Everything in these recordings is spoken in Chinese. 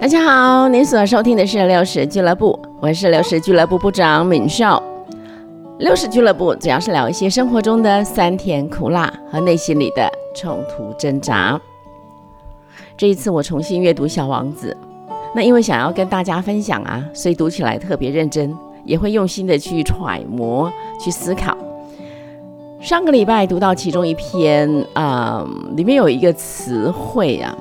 大家好，您所收听的是六十俱乐部，我是六十俱乐部部长敏少。六十俱乐部主要是聊一些生活中的酸甜苦辣和内心里的冲突挣扎。这一次我重新阅读《小王子》，那因为想要跟大家分享啊，所以读起来特别认真，也会用心的去揣摩、去思考。上个礼拜读到其中一篇啊，里面有一个词汇啊。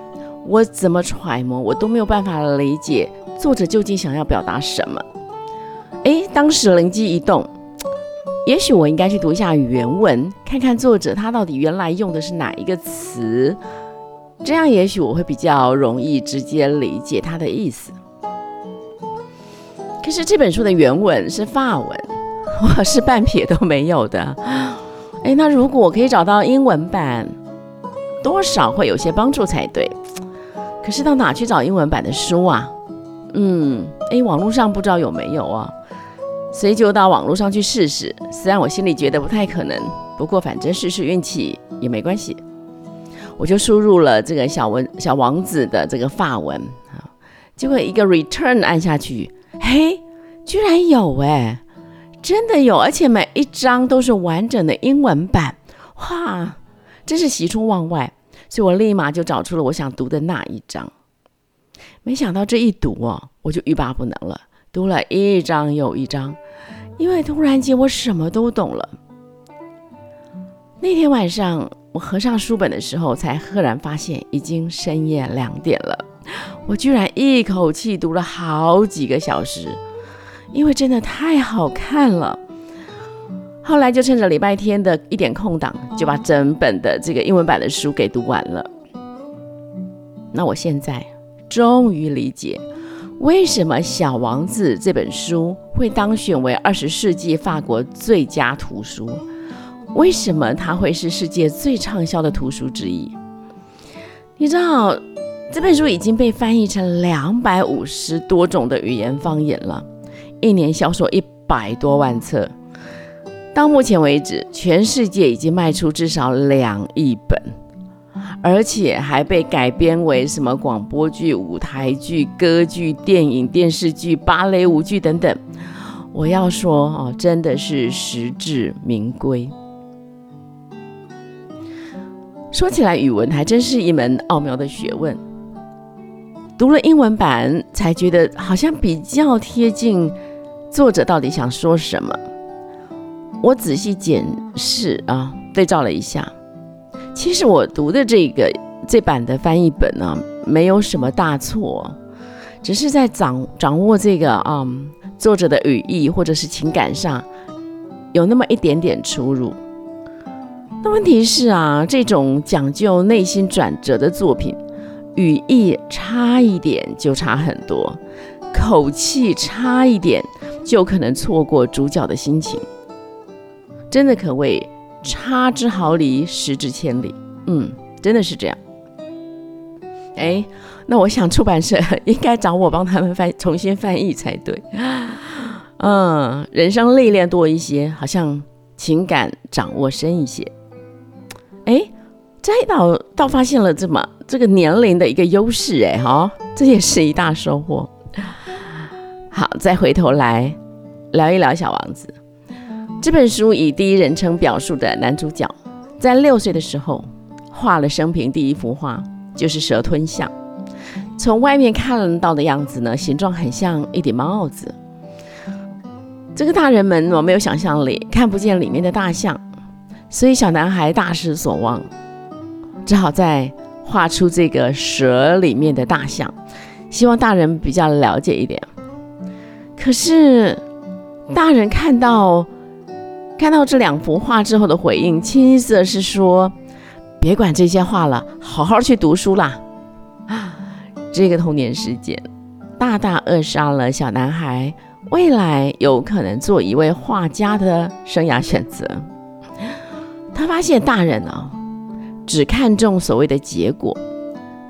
我怎么揣摩，我都没有办法理解作者究竟想要表达什么。诶，当时灵机一动，也许我应该去读一下原文，看看作者他到底原来用的是哪一个词，这样也许我会比较容易直接理解他的意思。可是这本书的原文是法文，我是半撇都没有的。诶，那如果我可以找到英文版，多少会有些帮助才对。可是到哪去找英文版的书啊？嗯，诶，网络上不知道有没有啊，所以就到网络上去试试。虽然我心里觉得不太可能，不过反正试试运气也没关系。我就输入了这个小文小王子的这个法文啊，结果一个 return 按下去，嘿，居然有哎，真的有，而且每一张都是完整的英文版，哇，真是喜出望外。所以我立马就找出了我想读的那一章，没想到这一读哦，我就欲罢不能了，读了一章又一章，因为突然间我什么都懂了。那天晚上我合上书本的时候，才赫然发现已经深夜两点了，我居然一口气读了好几个小时，因为真的太好看了。后来就趁着礼拜天的一点空档，就把整本的这个英文版的书给读完了。那我现在终于理解，为什么《小王子》这本书会当选为二十世纪法国最佳图书，为什么它会是世界最畅销的图书之一。你知道，这本书已经被翻译成两百五十多种的语言方言了，一年销售一百多万册。到目前为止，全世界已经卖出至少两亿本，而且还被改编为什么广播剧、舞台剧、歌剧、电影、电视剧、芭蕾舞剧等等。我要说哦，真的是实至名归。说起来，语文还真是一门奥妙的学问。读了英文版，才觉得好像比较贴近作者到底想说什么。我仔细检视啊，对照了一下，其实我读的这个这版的翻译本呢，没有什么大错，只是在掌掌握这个啊作者的语义或者是情感上有那么一点点出入。那问题是啊，这种讲究内心转折的作品，语义差一点就差很多，口气差一点就可能错过主角的心情。真的可谓差之毫厘，失之千里。嗯，真的是这样。哎，那我想出版社应该找我帮他们翻重新翻译才对。嗯，人生历练多一些，好像情感掌握深一些。哎，这倒倒发现了这么这个年龄的一个优势，哎哈，这也是一大收获。好，再回头来聊一聊小王子。这本书以第一人称表述的男主角，在六岁的时候画了生平第一幅画，就是蛇吞象。从外面看到的样子呢，形状很像一顶帽子。这个大人们我没有想象力，看不见里面的大象，所以小男孩大失所望，只好再画出这个蛇里面的大象，希望大人比较了解一点。可是大人看到。看到这两幅画之后的回应，清一色是说：“别管这些画了，好好去读书啦！”啊，这个童年事件大大扼杀了小男孩未来有可能做一位画家的生涯选择。他发现大人呢，只看重所谓的结果，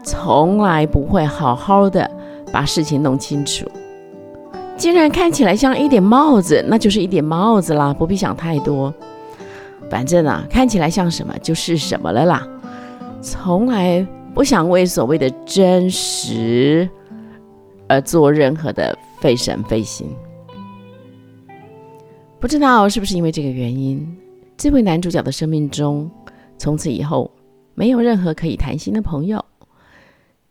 从来不会好好的把事情弄清楚。既然看起来像一顶帽子，那就是一顶帽子啦，不必想太多。反正啊，看起来像什么就是什么了啦。从来不想为所谓的真实而做任何的费神费心。不知道是不是因为这个原因，这位男主角的生命中，从此以后没有任何可以谈心的朋友。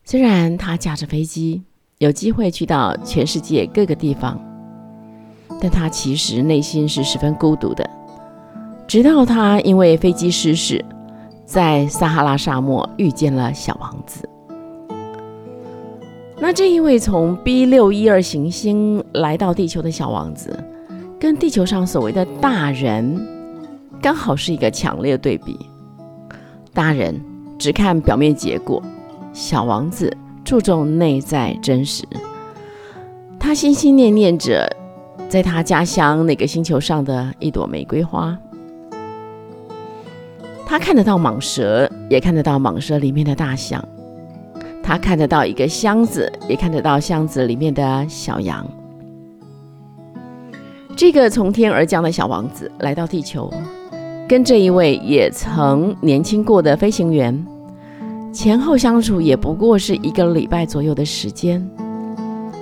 虽然他驾着飞机有机会去到全世界各个地方，但他其实内心是十分孤独的。直到他因为飞机失事，在撒哈拉沙漠遇见了小王子。那这一位从 B 六一二行星来到地球的小王子，跟地球上所谓的大人，刚好是一个强烈对比。大人只看表面结果，小王子注重内在真实。他心心念念着，在他家乡那个星球上的一朵玫瑰花。他看得到蟒蛇，也看得到蟒蛇里面的大象。他看得到一个箱子，也看得到箱子里面的小羊。这个从天而降的小王子来到地球，跟这一位也曾年轻过的飞行员，前后相处也不过是一个礼拜左右的时间，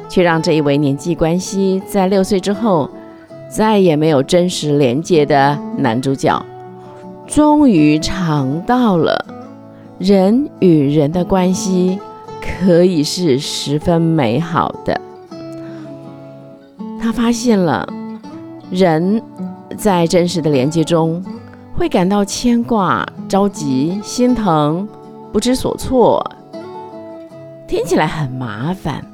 却让这一位年纪关系在六岁之后再也没有真实连接的男主角。终于尝到了人与人的关系可以是十分美好的。他发现了人在真实的连接中会感到牵挂、着急、心疼、不知所措，听起来很麻烦，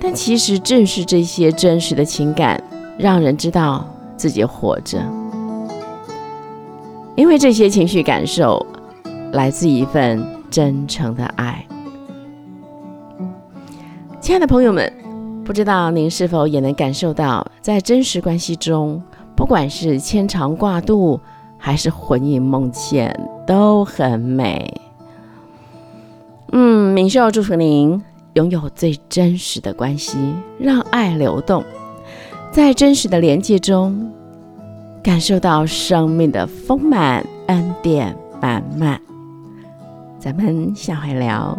但其实正是这些真实的情感，让人知道自己活着。因为这些情绪感受来自一份真诚的爱，亲爱的朋友们，不知道您是否也能感受到，在真实关系中，不管是牵肠挂肚还是魂萦梦牵，都很美。嗯，明秀祝福您拥有最真实的关系，让爱流动，在真实的连接中。感受到生命的丰满，恩典满满。咱们下回聊。